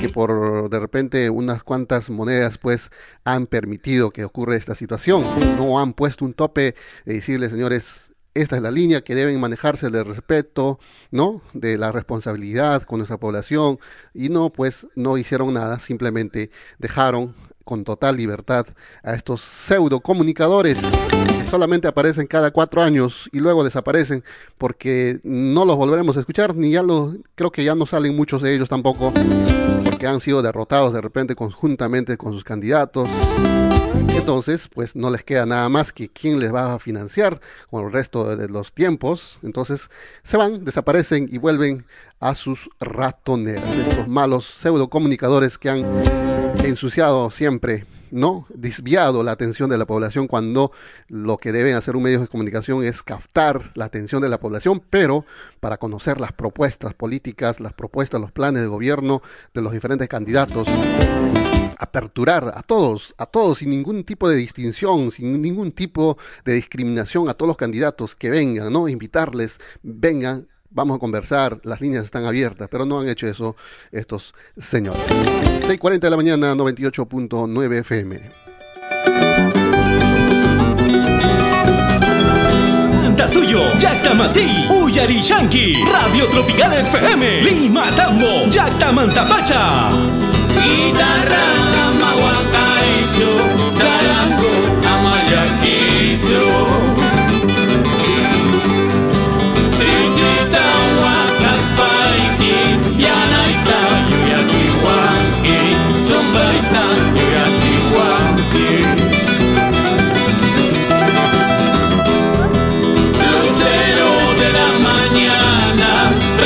que por de repente unas cuantas monedas pues han permitido que ocurra esta situación. No han puesto un tope de decirle, señores, esta es la línea que deben manejarse de respeto, ¿no? De la responsabilidad con nuestra población y no, pues no hicieron nada, simplemente dejaron con total libertad a estos pseudo comunicadores que solamente aparecen cada cuatro años y luego desaparecen porque no los volveremos a escuchar ni ya los creo que ya no salen muchos de ellos tampoco porque han sido derrotados de repente conjuntamente con sus candidatos. Entonces pues no les queda nada más que quién les va a financiar con el resto de los tiempos. Entonces se van desaparecen y vuelven a sus ratoneras estos malos pseudo comunicadores que han ensuciado siempre ¿no? desviado la atención de la población cuando lo que deben hacer un medio de comunicación es captar la atención de la población, pero para conocer las propuestas políticas, las propuestas, los planes de gobierno de los diferentes candidatos aperturar a todos, a todos, sin ningún tipo de distinción, sin ningún tipo de discriminación, a todos los candidatos que vengan, ¿no? Invitarles, vengan, vamos a conversar, las líneas están abiertas, pero no han hecho eso estos señores. 6.40 de la mañana, 98.9 FM. suyo, Yactamasí, Uyarishanki, Radio Tropical FM, Lima Tambo, Yactamantapacha. Guitarra,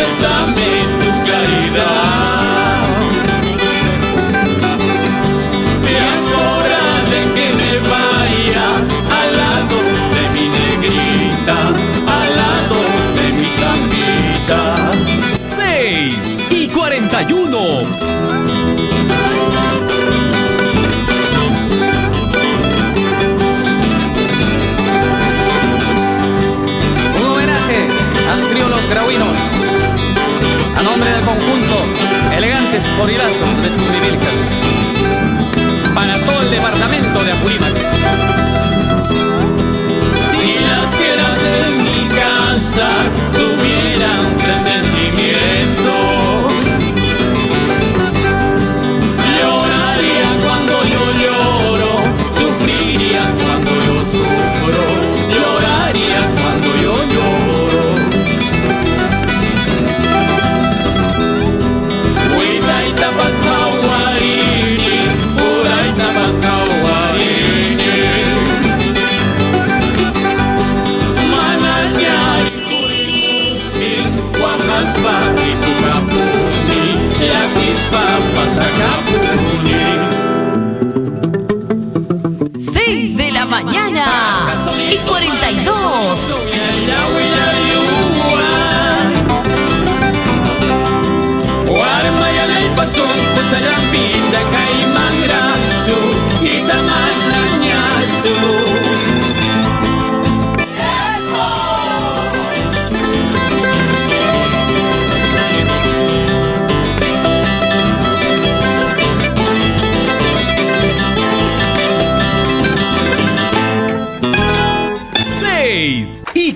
está elegantes gorilazos de Chumbivilcas. Para todo el departamento de Apurímac.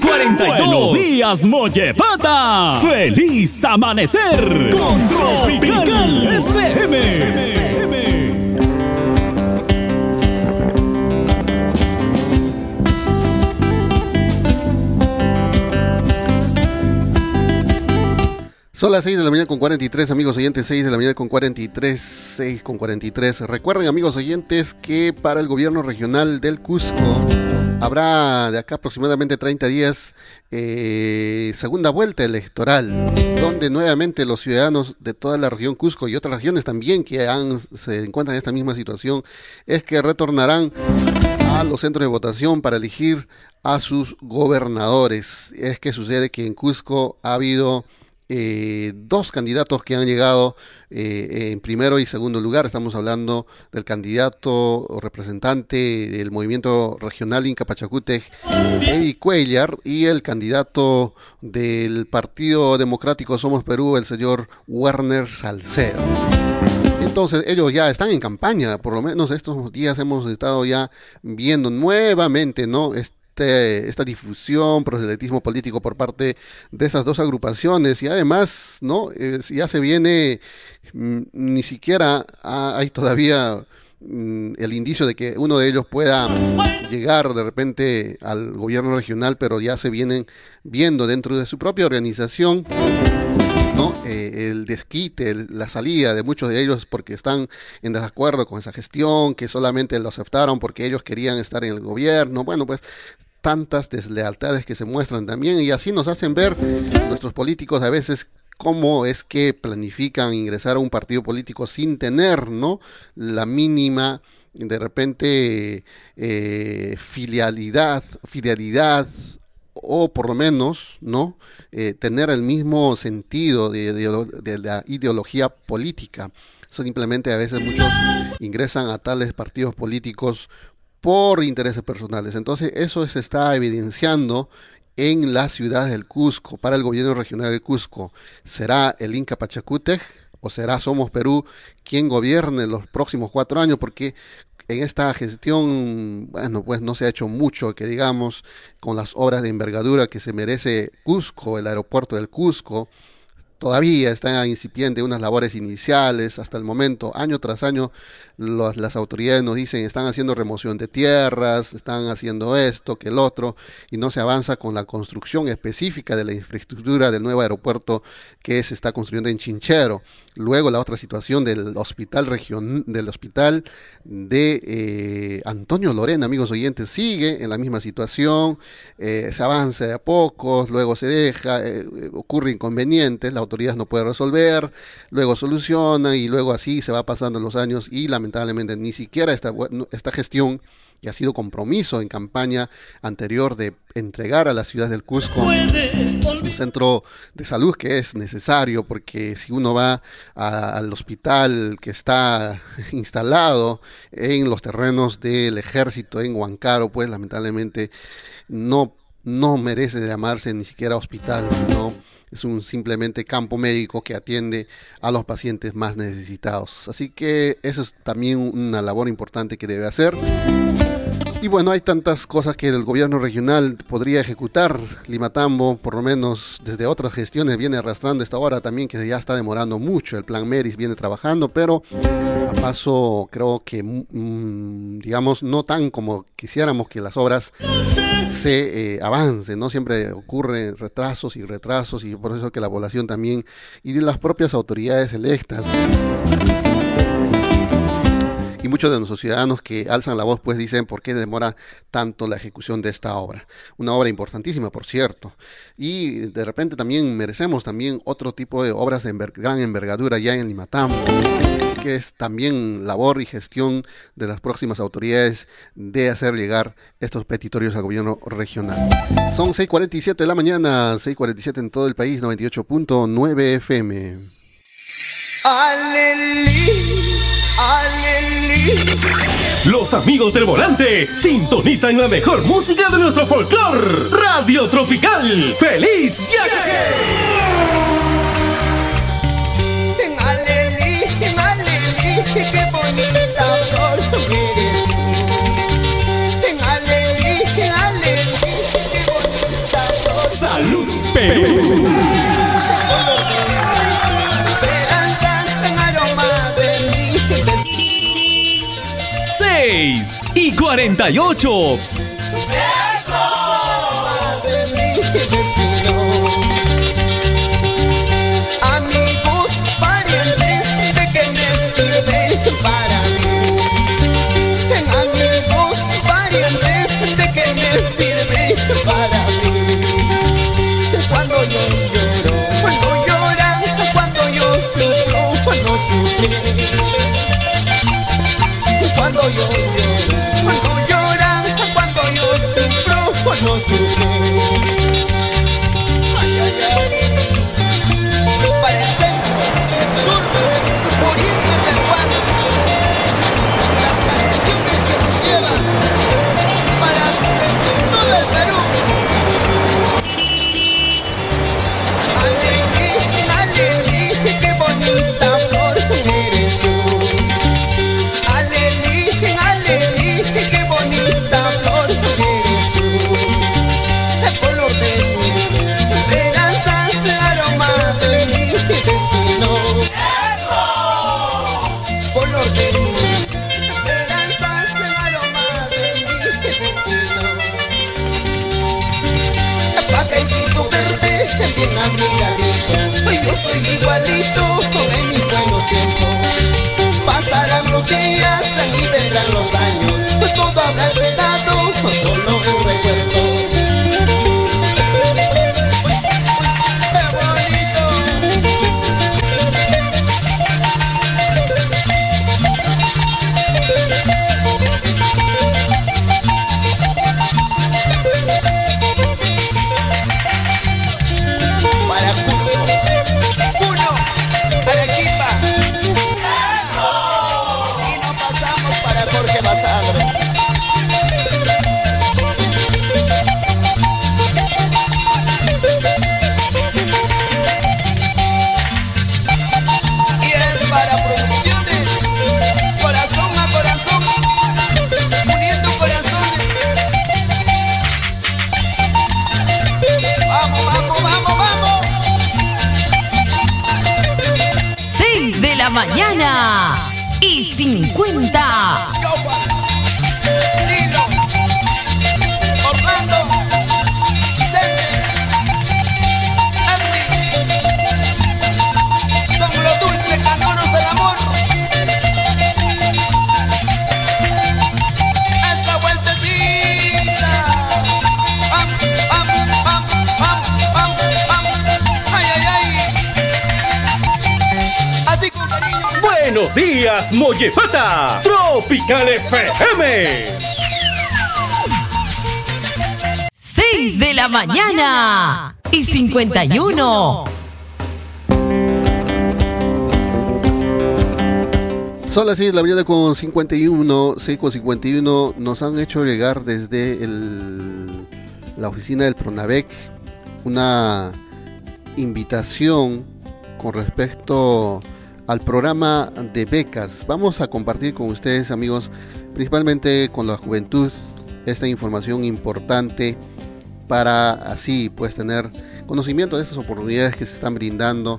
42. Buenos días, Mollepata. Feliz amanecer con Tropical FM. Son las 6 de la mañana con 43, amigos oyentes, 6 de la mañana con 43, 6 con 43. Recuerden, amigos oyentes, que para el gobierno regional del Cusco habrá de acá aproximadamente 30 días eh, segunda vuelta electoral, donde nuevamente los ciudadanos de toda la región Cusco y otras regiones también que han, se encuentran en esta misma situación, es que retornarán a los centros de votación para elegir a sus gobernadores. Es que sucede que en Cusco ha habido eh, dos candidatos que han llegado eh, en primero y segundo lugar. Estamos hablando del candidato o representante del movimiento regional Inca Pachacútec, Eddie Cuellar, y el candidato del Partido Democrático Somos Perú, el señor Werner Salcedo. Entonces ellos ya están en campaña, por lo menos estos días hemos estado ya viendo nuevamente, ¿no? Esta difusión, proselitismo político por parte de esas dos agrupaciones y además, ¿no? Ya se viene, mm, ni siquiera ha- hay todavía mm, el indicio de que uno de ellos pueda llegar de repente al gobierno regional, pero ya se vienen viendo dentro de su propia organización Eh, el desquite, la salida de muchos de ellos porque están en desacuerdo con esa gestión, que solamente lo aceptaron porque ellos querían estar en el gobierno. Bueno, pues tantas deslealtades que se muestran también y así nos hacen ver nuestros políticos a veces cómo es que planifican ingresar a un partido político sin tener, ¿no? La mínima de repente eh, filialidad, filialidad o por lo menos no eh, tener el mismo sentido de, la ideología política. Simplemente a veces muchos ingresan a tales partidos políticos por intereses personales. Entonces eso se está evidenciando en la ciudad del Cusco, para el gobierno regional del Cusco. ¿Será el Inca Pachacútec o será Somos Perú quien gobierne los próximos cuatro años? Porque en esta gestión, bueno, pues no se ha hecho mucho, que digamos, con las obras de envergadura que se merece Cusco, el aeropuerto del Cusco, todavía está incipiente unas labores iniciales hasta el momento, año tras año las autoridades nos dicen están haciendo remoción de tierras, están haciendo esto, que el otro, y no se avanza con la construcción específica de la infraestructura del nuevo aeropuerto que se está construyendo en Chinchero. Luego la otra situación del hospital del hospital de eh, Antonio Lorena, amigos oyentes, sigue en la misma situación, eh, se avanza de a poco, luego se deja, eh, ocurre inconvenientes, autoridad no puede resolver, luego soluciona y luego así se va pasando los años y la lamentablemente ni siquiera esta, esta gestión que ha sido compromiso en campaña anterior de entregar a la ciudad del Cusco un centro de salud que es necesario porque si uno va al hospital que está instalado en los terrenos del ejército en Huancaro pues lamentablemente no no merece llamarse ni siquiera hospital sino es un simplemente campo médico que atiende a los pacientes más necesitados. Así que eso es también una labor importante que debe hacer. Y bueno, hay tantas cosas que el gobierno regional podría ejecutar. Limatambo, por lo menos desde otras gestiones, viene arrastrando esta hora también que ya está demorando mucho. El plan Meris viene trabajando, pero a paso creo que, mm, digamos, no tan como quisiéramos que las obras se eh, avancen, ¿no? Siempre ocurren retrasos y retrasos y por eso que la población también y las propias autoridades electas y muchos de nuestros ciudadanos que alzan la voz pues dicen por qué demora tanto la ejecución de esta obra. Una obra importantísima, por cierto. Y de repente también merecemos también otro tipo de obras de gran envergadura ya en Limatambo que es también labor y gestión de las próximas autoridades de hacer llegar estos petitorios al gobierno regional. Son 6.47 de la mañana, 6.47 en todo el país, 98.9 FM. Los amigos del volante sintonizan la mejor música de nuestro folclore. Radio Tropical. ¡Feliz viaje! Qué bonita flor eres qué bonita flor. Salud, Perú. y 48. Días, Mollepata. Tropical FM. 6 de la mañana y 51. Son las 6 de la mañana con 51, 6 con 51. Nos han hecho llegar desde el- la oficina del Pronavec una invitación con respecto al programa de becas. Vamos a compartir con ustedes, amigos, principalmente con la juventud, esta información importante para así pues tener conocimiento de estas oportunidades que se están brindando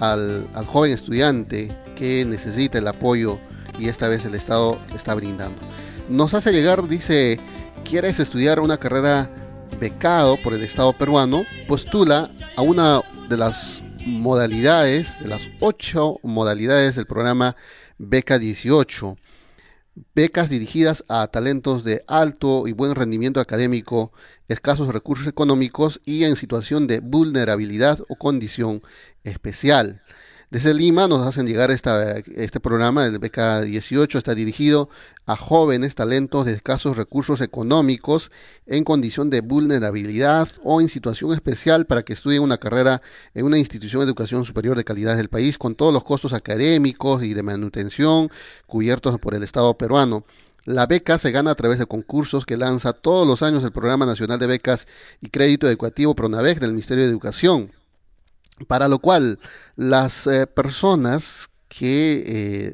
al, al joven estudiante que necesita el apoyo y esta vez el Estado está brindando. Nos hace llegar, dice, ¿quieres estudiar una carrera becado por el Estado peruano? Postula a una de las modalidades, de las ocho modalidades del programa Beca 18 becas dirigidas a talentos de alto y buen rendimiento académico, escasos recursos económicos y en situación de vulnerabilidad o condición especial. Desde Lima nos hacen llegar esta, este programa, el Beca 18, está dirigido a jóvenes talentos de escasos recursos económicos en condición de vulnerabilidad o en situación especial para que estudien una carrera en una institución de educación superior de calidad del país con todos los costos académicos y de manutención cubiertos por el Estado peruano. La beca se gana a través de concursos que lanza todos los años el Programa Nacional de Becas y Crédito Educativo PRONAVEC del Ministerio de Educación para lo cual las eh, personas que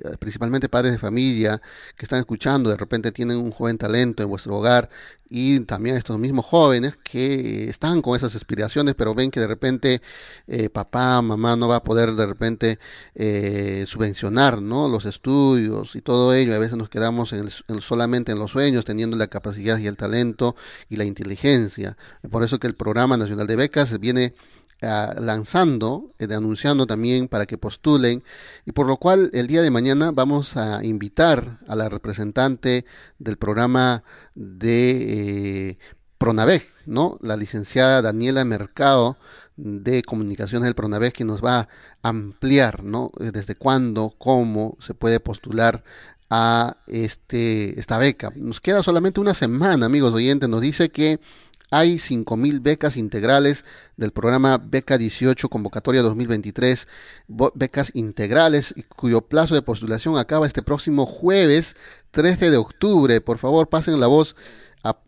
eh, principalmente padres de familia que están escuchando de repente tienen un joven talento en vuestro hogar y también estos mismos jóvenes que están con esas aspiraciones pero ven que de repente eh, papá mamá no va a poder de repente eh, subvencionar no los estudios y todo ello a veces nos quedamos en el- en- solamente en los sueños teniendo la capacidad y el talento y la inteligencia. Por eso que el programa nacional de becas viene ah, lanzando, eh, anunciando también para que postulen y por lo cual el día de mañana vamos a invitar a la representante del programa de eh, Pronavec, ¿no? La licenciada Daniela Mercado de Comunicaciones del Pronavec que nos va a ampliar, ¿no? Eh, Desde cuándo, cómo se puede postular a este esta beca. Nos queda solamente una semana, amigos oyentes, nos dice que hay 5.000 becas integrales del programa Beca 18 Convocatoria 2023, bo- becas integrales cuyo plazo de postulación acaba este próximo jueves 13 de octubre. Por favor, pasen la voz,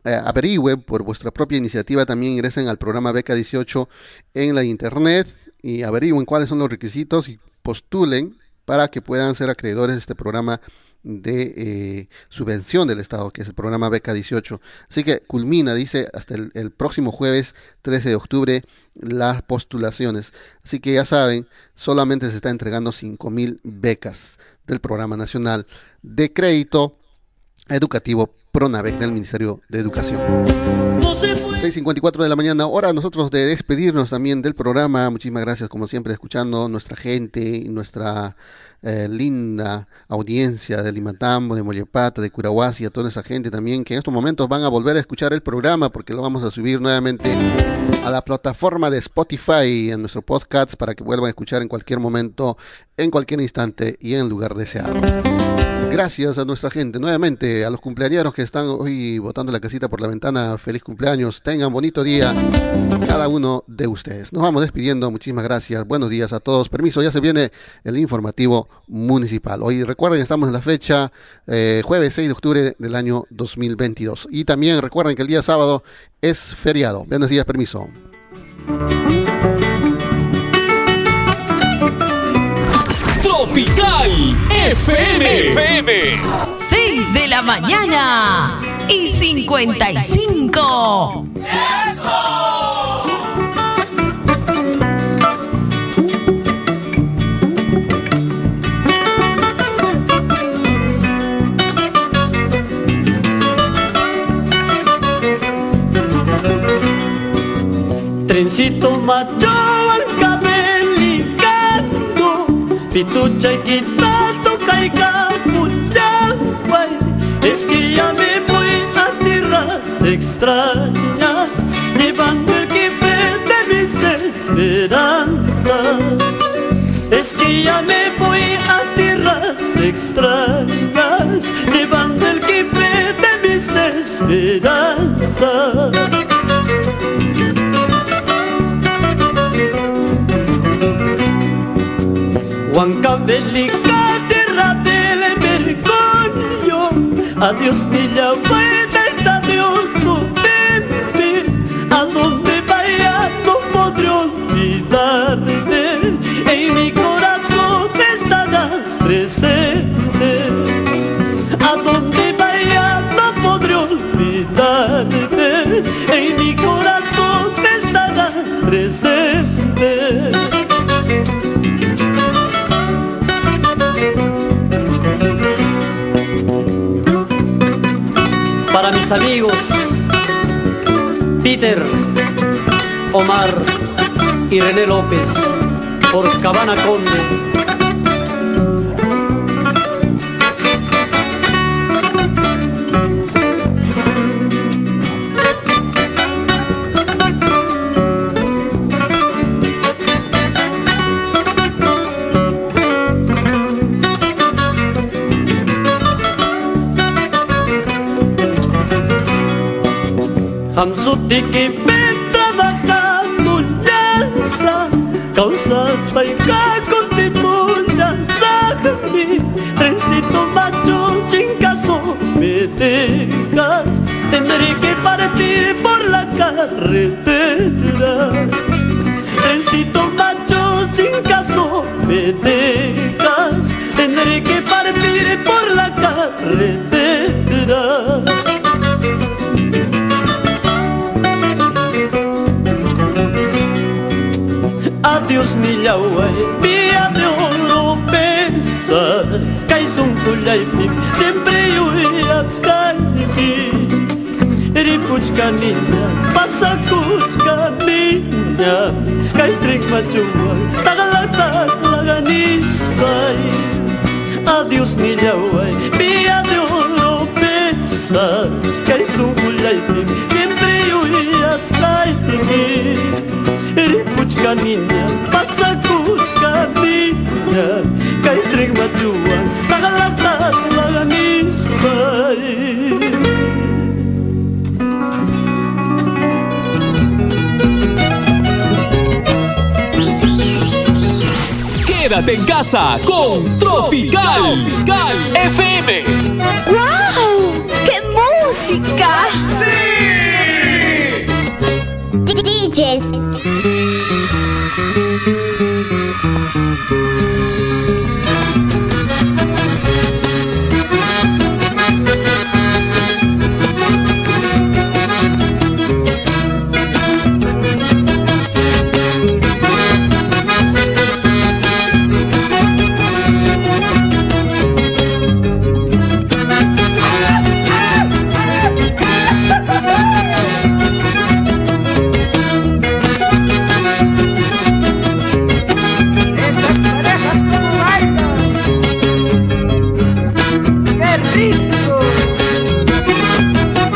eh, averigüen por vuestra propia iniciativa, también ingresen al programa Beca 18 en la internet y averigüen cuáles son los requisitos y postulen para que puedan ser acreedores de este programa de eh, subvención del Estado, que es el programa Beca 18. Así que culmina, dice, hasta el, el próximo jueves 13 de octubre las postulaciones. Así que ya saben, solamente se está entregando 5.000 becas del Programa Nacional de Crédito Educativo PRONAVEC del Ministerio de Educación. 6.54 de la mañana, hora nosotros de despedirnos también del programa. Muchísimas gracias, como siempre, escuchando nuestra gente y nuestra eh, linda audiencia de Limatambo, de Mollepata, de Curahuasi, a toda esa gente también que en estos momentos van a volver a escuchar el programa porque lo vamos a subir nuevamente a la plataforma de Spotify, en nuestro podcast, para que vuelvan a escuchar en cualquier momento, en cualquier instante y en el lugar deseado. Gracias a nuestra gente, nuevamente a los cumpleañeros que están hoy botando la casita por la ventana. Feliz cumpleaños, tengan bonito día cada uno de ustedes. Nos vamos despidiendo, muchísimas gracias, buenos días a todos. Permiso, ya se viene el informativo municipal. Hoy recuerden, estamos en la fecha eh, jueves 6 de octubre del año 2022. Y también recuerden que el día sábado es feriado. Buenos días, permiso. Tropical FM. FM. 6 de la mañana y 55. ¡Eso! trencito macho pitucha y quitando caiga guay. Es que ya me voy a tierras extrañas, llevando el kipe de mis esperanzas. Es que ya me voy a tierras extrañas, llevando el kipe de mis esperanzas. Huancavelica, tierra del Mercorio, adiós Villa Buena, estadio Supempe, a donde vaya no podré olvidarte, en mi amigos Peter, Omar y René López por Cabana Conde. Hamsuti que ven trabajando lanza causas paika con timulanza mi trencito macho sin caso me dejas tendré que partir por la carretera. Trencito macho sin caso me dejas tendré que partir por la carretera dios ni yahuay Vía de uno pensa Kaizun kulaypim Siempre yuyas kalbi Ripuchkanina Pasakuchkanina Kaitrik machuay tagalata, laganistay Adios ni yahuay Vía de uno pensa Kaizun kulaypim Siempre yuyas kalbi Ripuchka niña, pasa kuchka niña Kay trik machuwa, tagalata laganistay Quédate en casa con Tropical, FM. ¡Guau! ¡Qué música! ¡Sí!